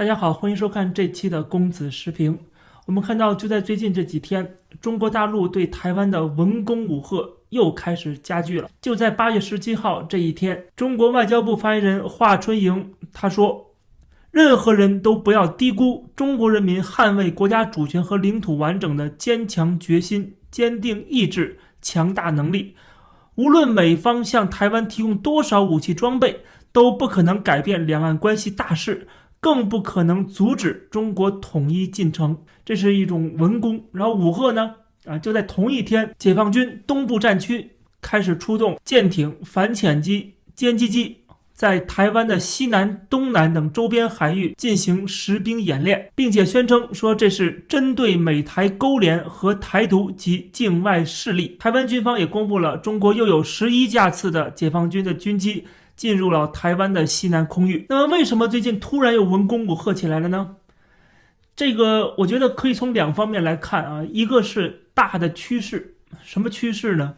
大家好，欢迎收看这期的公子时评。我们看到，就在最近这几天，中国大陆对台湾的文攻武吓又开始加剧了。就在八月十七号这一天，中国外交部发言人华春莹他说：“任何人都不要低估中国人民捍卫国家主权和领土完整的坚强决心、坚定意志、强大能力。无论美方向台湾提供多少武器装备，都不可能改变两岸关系大势。”更不可能阻止中国统一进程，这是一种文攻。然后武赫呢，啊，就在同一天，解放军东部战区开始出动舰艇、反潜机、歼击机，在台湾的西南、东南等周边海域进行实兵演练，并且宣称说这是针对美台勾连和台独及境外势力。台湾军方也公布了，中国又有十一架次的解放军的军机。进入了台湾的西南空域。那么，为什么最近突然又文攻武吓起来了呢？这个我觉得可以从两方面来看啊。一个是大的趋势，什么趋势呢？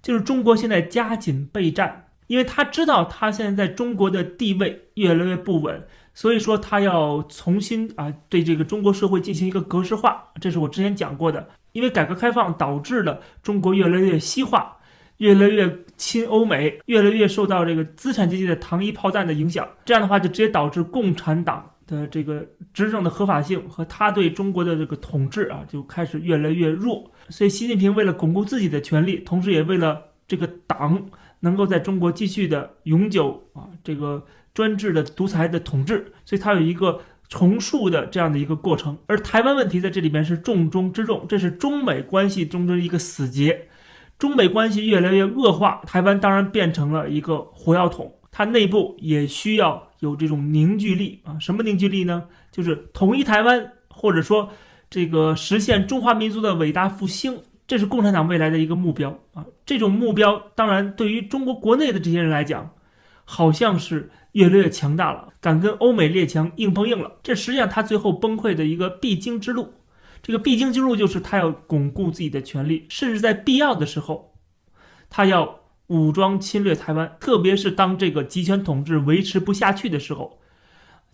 就是中国现在加紧备战，因为他知道他现在在中国的地位越来越不稳，所以说他要重新啊对这个中国社会进行一个格式化。这是我之前讲过的，因为改革开放导致了中国越来越西化。越来越亲欧美，越来越受到这个资产阶级的糖衣炮弹的影响，这样的话就直接导致共产党的这个执政的合法性和他对中国的这个统治啊就开始越来越弱。所以习近平为了巩固自己的权利，同时也为了这个党能够在中国继续的永久啊这个专制的独裁的统治，所以他有一个重塑的这样的一个过程。而台湾问题在这里边是重中之重，这是中美关系中的一个死结。中美关系越来越恶化，台湾当然变成了一个火药桶，它内部也需要有这种凝聚力啊。什么凝聚力呢？就是统一台湾，或者说这个实现中华民族的伟大复兴，这是共产党未来的一个目标啊。这种目标当然对于中国国内的这些人来讲，好像是越来越强大了，敢跟欧美列强硬碰硬了。这实际上他最后崩溃的一个必经之路。这个必经之路就是他要巩固自己的权利，甚至在必要的时候，他要武装侵略台湾。特别是当这个集权统治维持不下去的时候，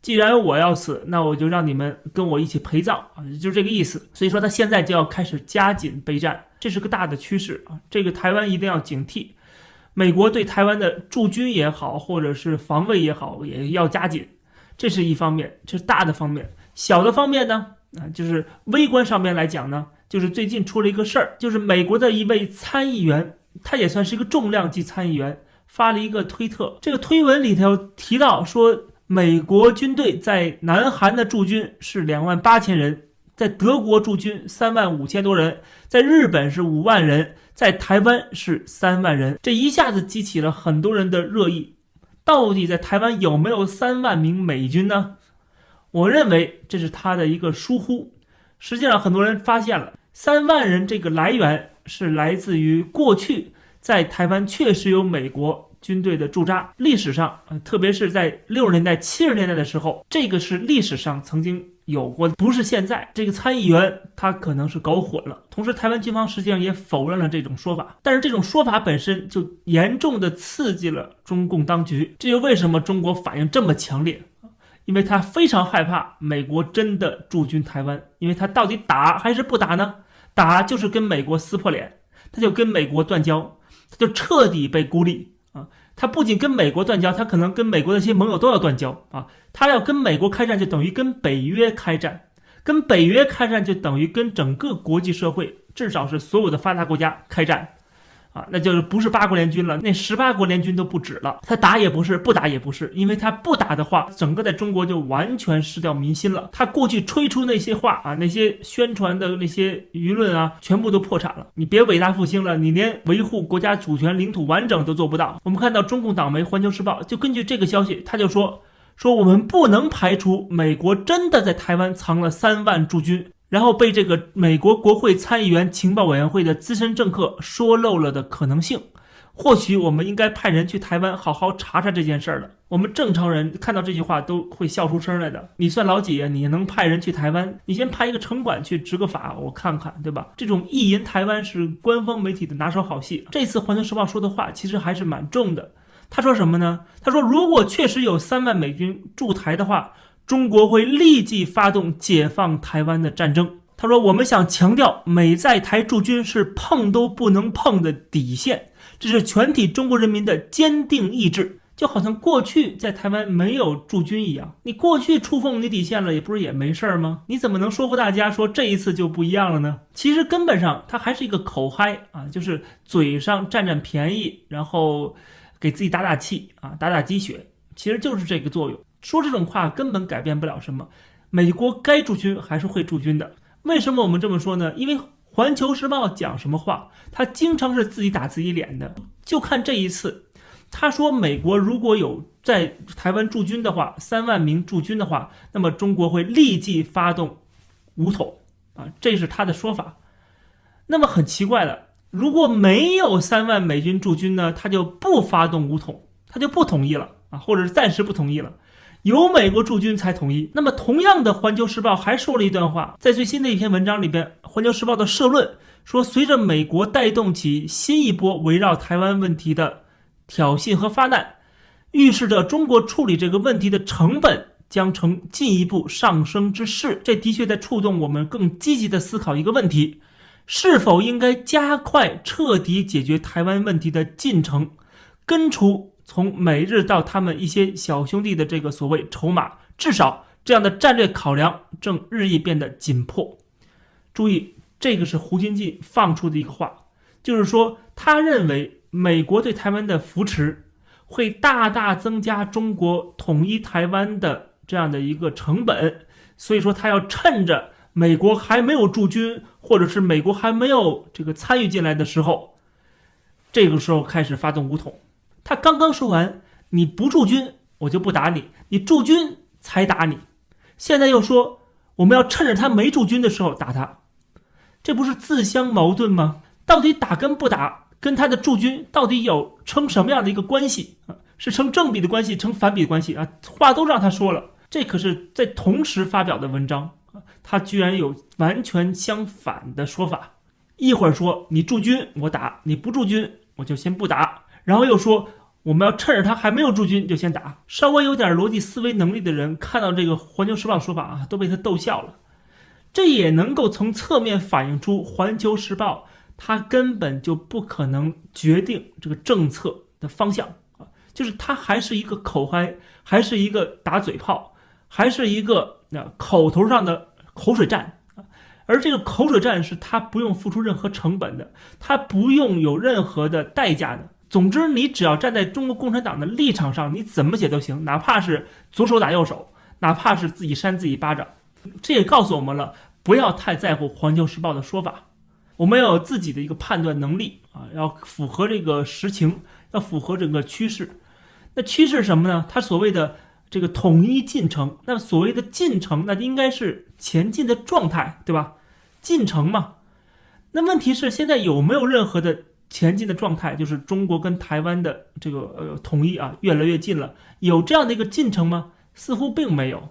既然我要死，那我就让你们跟我一起陪葬啊，就是这个意思。所以说他现在就要开始加紧备战，这是个大的趋势啊。这个台湾一定要警惕，美国对台湾的驻军也好，或者是防卫也好，也要加紧。这是一方面，这是大的方面。小的方面呢？啊，就是微观上面来讲呢，就是最近出了一个事儿，就是美国的一位参议员，他也算是一个重量级参议员，发了一个推特。这个推文里头提到说，美国军队在南韩的驻军是两万八千人，在德国驻军三万五千多人，在日本是五万人，在台湾是三万人。这一下子激起了很多人的热议，到底在台湾有没有三万名美军呢？我认为这是他的一个疏忽。实际上，很多人发现了三万人这个来源是来自于过去在台湾确实有美国军队的驻扎。历史上，呃，特别是在六十年代、七十年代的时候，这个是历史上曾经有过，不是现在。这个参议员他可能是搞混了。同时，台湾军方实际上也否认了这种说法。但是，这种说法本身就严重的刺激了中共当局。这就为什么中国反应这么强烈。因为他非常害怕美国真的驻军台湾，因为他到底打还是不打呢？打就是跟美国撕破脸，他就跟美国断交，他就彻底被孤立啊！他不仅跟美国断交，他可能跟美国的一些盟友都要断交啊！他要跟美国开战，就等于跟北约开战，跟北约开战就等于跟整个国际社会，至少是所有的发达国家开战。啊，那就是不是八国联军了，那十八国联军都不止了。他打也不是，不打也不是，因为他不打的话，整个在中国就完全失掉民心了。他过去吹出那些话啊，那些宣传的那些舆论啊，全部都破产了。你别伟大复兴了，你连维护国家主权、领土完整都做不到。我们看到中共党媒《环球时报》就根据这个消息，他就说说我们不能排除美国真的在台湾藏了三万驻军。然后被这个美国国会参议员情报委员会的资深政客说漏了的可能性，或许我们应该派人去台湾好好查查这件事儿了。我们正常人看到这句话都会笑出声来的。你算老几？你能派人去台湾？你先派一个城管去执个法，我看看，对吧？这种意淫台湾是官方媒体的拿手好戏。这次《环球时报》说的话其实还是蛮重的。他说什么呢？他说如果确实有三万美军驻台的话。中国会立即发动解放台湾的战争。他说：“我们想强调，美在台驻军是碰都不能碰的底线，这是全体中国人民的坚定意志。就好像过去在台湾没有驻军一样，你过去触碰你底线了，也不是也没事儿吗？你怎么能说服大家说这一次就不一样了呢？其实根本上他还是一个口嗨啊，就是嘴上占占便宜，然后给自己打打气啊，打打鸡血，其实就是这个作用。说这种话根本改变不了什么，美国该驻军还是会驻军的。”为什么我们这么说呢？因为《环球时报》讲什么话，他经常是自己打自己脸的。就看这一次，他说美国如果有在台湾驻军的话，三万名驻军的话，那么中国会立即发动武统啊，这是他的说法。那么很奇怪的，如果没有三万美军驻军呢，他就不发动武统，他就不同意了啊，或者是暂时不同意了。有美国驻军才同意。那么，同样的，《环球时报》还说了一段话，在最新的一篇文章里边，《环球时报》的社论说，随着美国带动起新一波围绕台湾问题的挑衅和发难，预示着中国处理这个问题的成本将呈进一步上升之势。这的确在触动我们更积极的思考一个问题：是否应该加快彻底解决台湾问题的进程，根除。从美日到他们一些小兄弟的这个所谓筹码，至少这样的战略考量正日益变得紧迫。注意，这个是胡锦进放出的一个话，就是说他认为美国对台湾的扶持会大大增加中国统一台湾的这样的一个成本，所以说他要趁着美国还没有驻军，或者是美国还没有这个参与进来的时候，这个时候开始发动武统。他刚刚说完，你不驻军，我就不打你；你驻军才打你。现在又说我们要趁着他没驻军的时候打他，这不是自相矛盾吗？到底打跟不打，跟他的驻军到底有成什么样的一个关系啊？是成正比的关系，成反比的关系啊？话都让他说了，这可是在同时发表的文章啊，他居然有完全相反的说法。一会儿说你驻军我打，你不驻军我就先不打。然后又说，我们要趁着他还没有驻军就先打。稍微有点逻辑思维能力的人看到这个《环球时报》说法啊，都被他逗笑了。这也能够从侧面反映出《环球时报》它根本就不可能决定这个政策的方向啊，就是它还是一个口嗨，还是一个打嘴炮，还是一个那口头上的口水战啊。而这个口水战是他不用付出任何成本的，他不用有任何的代价的。总之，你只要站在中国共产党的立场上，你怎么写都行，哪怕是左手打右手，哪怕是自己扇自己巴掌。这也告诉我们了，不要太在乎《环球时报》的说法，我们要有自己的一个判断能力啊，要符合这个实情，要符合整个趋势。那趋势是什么呢？它所谓的这个统一进程，那所谓的进程，那应该是前进的状态，对吧？进程嘛。那问题是现在有没有任何的？前进的状态就是中国跟台湾的这个呃统一啊，越来越近了。有这样的一个进程吗？似乎并没有，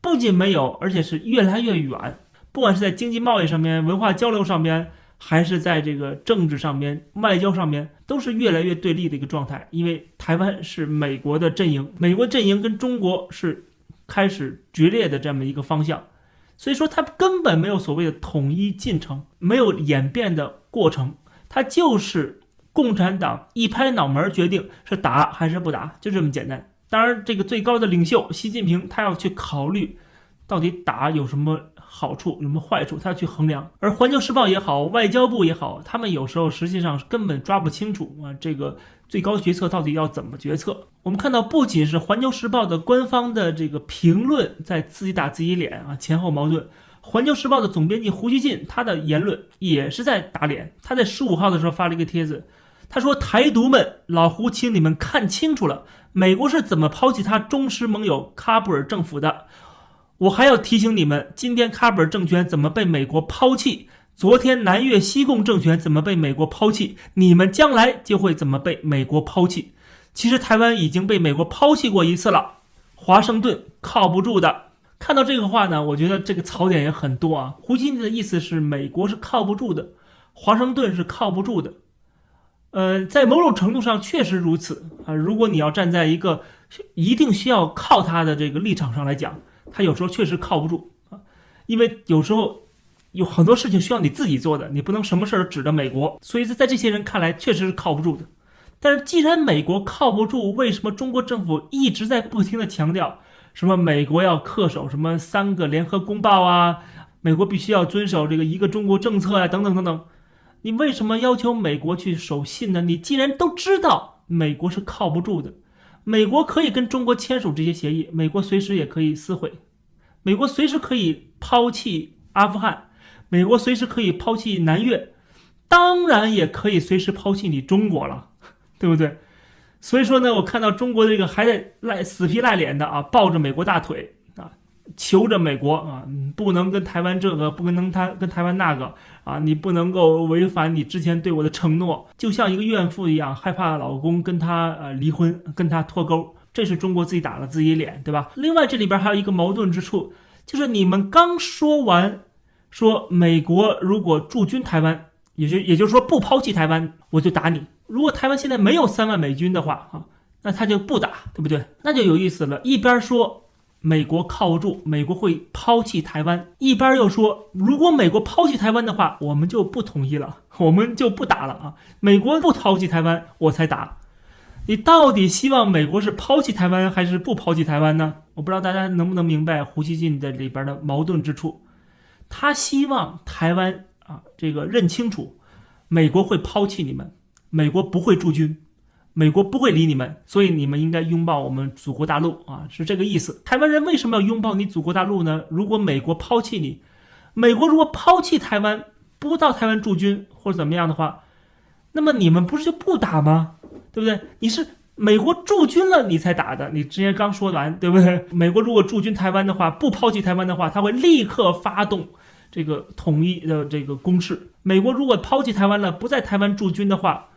不仅没有，而且是越来越远。不管是在经济贸易上面、文化交流上面，还是在这个政治上面、外交上面，都是越来越对立的一个状态。因为台湾是美国的阵营，美国阵营跟中国是开始决裂的这么一个方向，所以说它根本没有所谓的统一进程，没有演变的过程。他就是共产党一拍脑门决定是打还是不打，就这么简单。当然，这个最高的领袖习近平他要去考虑，到底打有什么好处，有什么坏处，他要去衡量。而《环球时报》也好，外交部也好，他们有时候实际上根本抓不清楚啊，这个最高决策到底要怎么决策。我们看到，不仅是《环球时报》的官方的这个评论在自己打自己脸啊，前后矛盾。《环球时报》的总编辑胡锡进，他的言论也是在打脸。他在十五号的时候发了一个帖子，他说：“台独们，老胡，请你们看清楚了，美国是怎么抛弃他忠实盟友喀布尔政府的。我还要提醒你们，今天喀布尔政权怎么被美国抛弃？昨天南越西贡政权怎么被美国抛弃？你们将来就会怎么被美国抛弃？其实台湾已经被美国抛弃过一次了，华盛顿靠不住的。”看到这个话呢，我觉得这个槽点也很多啊。胡锦的意思是，美国是靠不住的，华盛顿是靠不住的。呃，在某种程度上确实如此啊。如果你要站在一个一定需要靠他的这个立场上来讲，他有时候确实靠不住啊，因为有时候有很多事情需要你自己做的，你不能什么事儿指着美国，所以在这些人看来确实是靠不住的。但是既然美国靠不住，为什么中国政府一直在不停的强调什么美国要恪守什么三个联合公报啊，美国必须要遵守这个一个中国政策啊，等等等等，你为什么要求美国去守信呢？你既然都知道美国是靠不住的，美国可以跟中国签署这些协议，美国随时也可以撕毁，美国随时可以抛弃阿富汗，美国随时可以抛弃南越，当然也可以随时抛弃你中国了。对不对？所以说呢，我看到中国这个还在赖死皮赖脸的啊，抱着美国大腿啊，求着美国啊，不能跟台湾这个，不能他跟台湾那个啊，你不能够违反你之前对我的承诺，就像一个怨妇一样，害怕老公跟她呃离婚，跟她脱钩，这是中国自己打了自己脸，对吧？另外这里边还有一个矛盾之处，就是你们刚说完，说美国如果驻军台湾，也就也就是说不抛弃台湾，我就打你。如果台湾现在没有三万美军的话，啊，那他就不打，对不对？那就有意思了。一边说美国靠不住，美国会抛弃台湾，一边又说如果美国抛弃台湾的话，我们就不同意了，我们就不打了啊。美国不抛弃台湾，我才打。你到底希望美国是抛弃台湾还是不抛弃台湾呢？我不知道大家能不能明白胡锡进的里边的矛盾之处。他希望台湾啊，这个认清楚，美国会抛弃你们。美国不会驻军，美国不会理你们，所以你们应该拥抱我们祖国大陆啊，是这个意思。台湾人为什么要拥抱你祖国大陆呢？如果美国抛弃你，美国如果抛弃台湾，不到台湾驻军或者怎么样的话，那么你们不是就不打吗？对不对？你是美国驻军了，你才打的。你之前刚说完，对不对？美国如果驻军台湾的话，不抛弃台湾的话，他会立刻发动这个统一的这个攻势。美国如果抛弃台湾了，不在台湾驻军的话，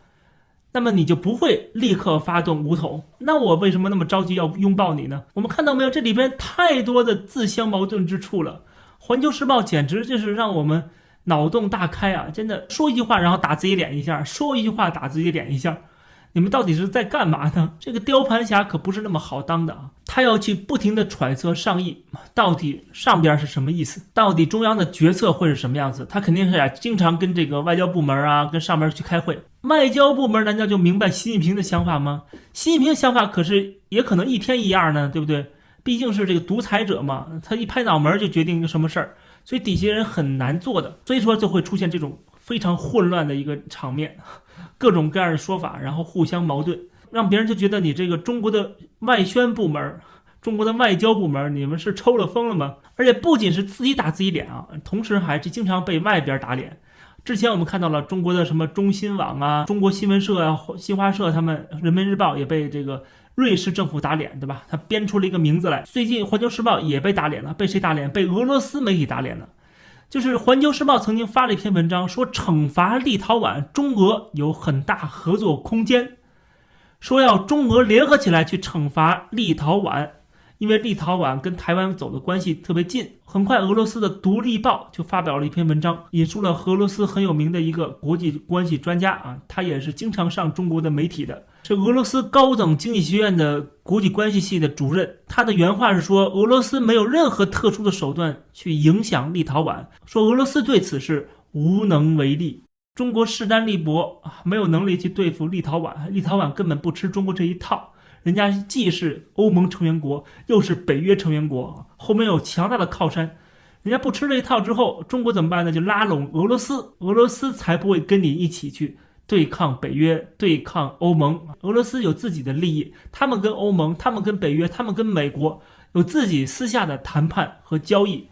那么你就不会立刻发动武统，那我为什么那么着急要拥抱你呢？我们看到没有，这里边太多的自相矛盾之处了。环球时报简直就是让我们脑洞大开啊！真的说一句话，然后打自己脸一下；说一句话，打自己脸一下。你们到底是在干嘛呢？这个雕盘侠可不是那么好当的啊！他要去不停的揣测上意，到底上边是什么意思？到底中央的决策会是什么样子？他肯定是啊，经常跟这个外交部门啊，跟上边去开会。外交部门难道就明白习近平的想法吗？习近平想法可是也可能一天一样呢，对不对？毕竟是这个独裁者嘛，他一拍脑门就决定一个什么事儿，所以底下人很难做的，所以说就会出现这种非常混乱的一个场面。各种各样的说法，然后互相矛盾，让别人就觉得你这个中国的外宣部门、中国的外交部门，你们是抽了风了吗？而且不仅是自己打自己脸啊，同时还是经常被外边打脸。之前我们看到了中国的什么中新网啊、中国新闻社啊、新华社，他们《人民日报》也被这个瑞士政府打脸，对吧？他编出了一个名字来。最近《环球时报》也被打脸了，被谁打脸？被俄罗斯媒体打脸了。就是《环球时报》曾经发了一篇文章，说惩罚立陶宛，中俄有很大合作空间，说要中俄联合起来去惩罚立陶宛，因为立陶宛跟台湾走的关系特别近。很快，俄罗斯的《独立报》就发表了一篇文章，引述了俄罗斯很有名的一个国际关系专家啊，他也是经常上中国的媒体的。是俄罗斯高等经济学院的国际关系系的主任，他的原话是说，俄罗斯没有任何特殊的手段去影响立陶宛，说俄罗斯对此是无能为力。中国势单力薄啊，没有能力去对付立陶宛，立陶宛根本不吃中国这一套，人家既是欧盟成员国，又是北约成员国，后面有强大的靠山，人家不吃这一套之后，中国怎么办呢？就拉拢俄罗斯，俄罗斯才不会跟你一起去。对抗北约，对抗欧盟，俄罗斯有自己的利益，他们跟欧盟，他们跟北约，他们跟美国有自己私下的谈判和交易。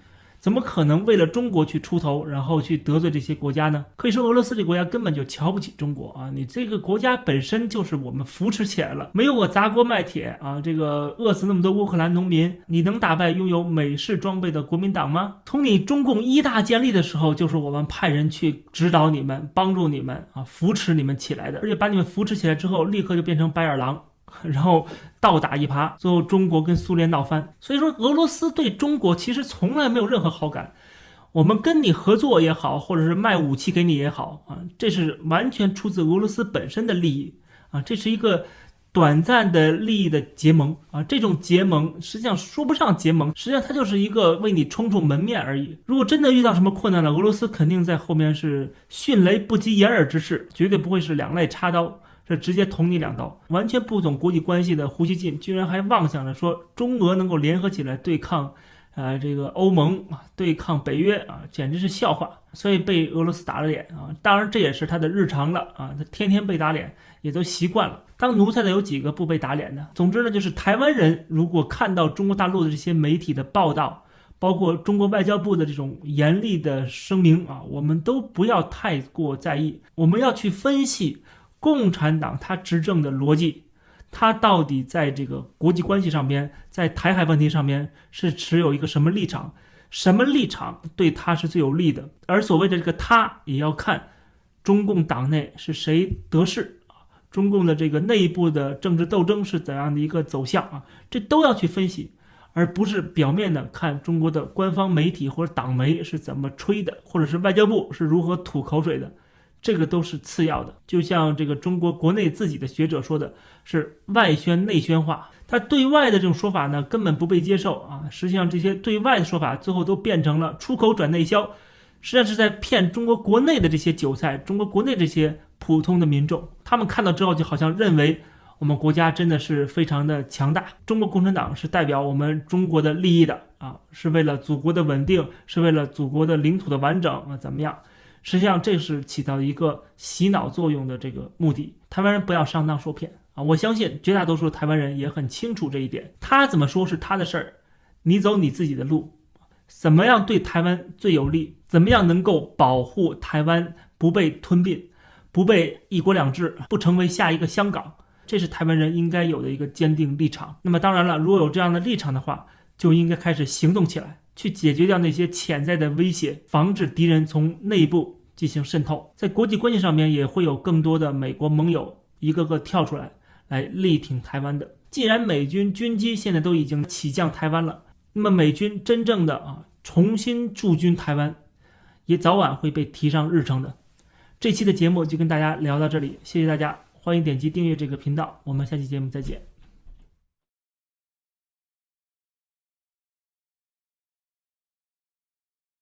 怎么可能为了中国去出头，然后去得罪这些国家呢？可以说俄罗斯这个国家根本就瞧不起中国啊！你这个国家本身就是我们扶持起来了，没有我砸锅卖铁啊，这个饿死那么多乌克兰农民，你能打败拥有美式装备的国民党吗？从你中共一大建立的时候，就是我们派人去指导你们、帮助你们啊，扶持你们起来的，而且把你们扶持起来之后，立刻就变成白眼狼。然后倒打一耙，最后中国跟苏联闹翻。所以说，俄罗斯对中国其实从来没有任何好感。我们跟你合作也好，或者是卖武器给你也好啊，这是完全出自俄罗斯本身的利益啊，这是一个短暂的利益的结盟啊，这种结盟实际上说不上结盟，实际上它就是一个为你充充门面而已。如果真的遇到什么困难了，俄罗斯肯定在后面是迅雷不及掩耳之势，绝对不会是两肋插刀，这直接捅你两刀。完全不懂国际关系的胡锡进，居然还妄想着说中俄能够联合起来对抗。啊，这个欧盟啊，对抗北约啊，简直是笑话，所以被俄罗斯打了脸啊。当然，这也是他的日常了啊，他天天被打脸，也都习惯了。当奴才的有几个不被打脸的？总之呢，就是台湾人如果看到中国大陆的这些媒体的报道，包括中国外交部的这种严厉的声明啊，我们都不要太过在意，我们要去分析共产党他执政的逻辑。他到底在这个国际关系上边，在台海问题上边是持有一个什么立场？什么立场对他是最有利的？而所谓的这个他，也要看中共党内是谁得势啊，中共的这个内部的政治斗争是怎样的一个走向啊？这都要去分析，而不是表面的看中国的官方媒体或者党媒是怎么吹的，或者是外交部是如何吐口水的。这个都是次要的，就像这个中国国内自己的学者说的，是外宣内宣化。他对外的这种说法呢，根本不被接受啊。实际上，这些对外的说法最后都变成了出口转内销，实际上是在骗中国国内的这些韭菜，中国国内这些普通的民众。他们看到之后，就好像认为我们国家真的是非常的强大，中国共产党是代表我们中国的利益的啊，是为了祖国的稳定，是为了祖国的领土的完整啊，怎么样？实际上，这是起到一个洗脑作用的这个目的。台湾人不要上当受骗啊！我相信绝大多数台湾人也很清楚这一点。他怎么说是他的事儿，你走你自己的路。怎么样对台湾最有利？怎么样能够保护台湾不被吞并，不被一国两制，不成为下一个香港？这是台湾人应该有的一个坚定立场。那么当然了，如果有这样的立场的话，就应该开始行动起来。去解决掉那些潜在的威胁，防止敌人从内部进行渗透。在国际关系上面，也会有更多的美国盟友一个个跳出来，来力挺台湾的。既然美军军机现在都已经起降台湾了，那么美军真正的啊重新驻军台湾，也早晚会被提上日程的。这期的节目就跟大家聊到这里，谢谢大家，欢迎点击订阅这个频道，我们下期节目再见。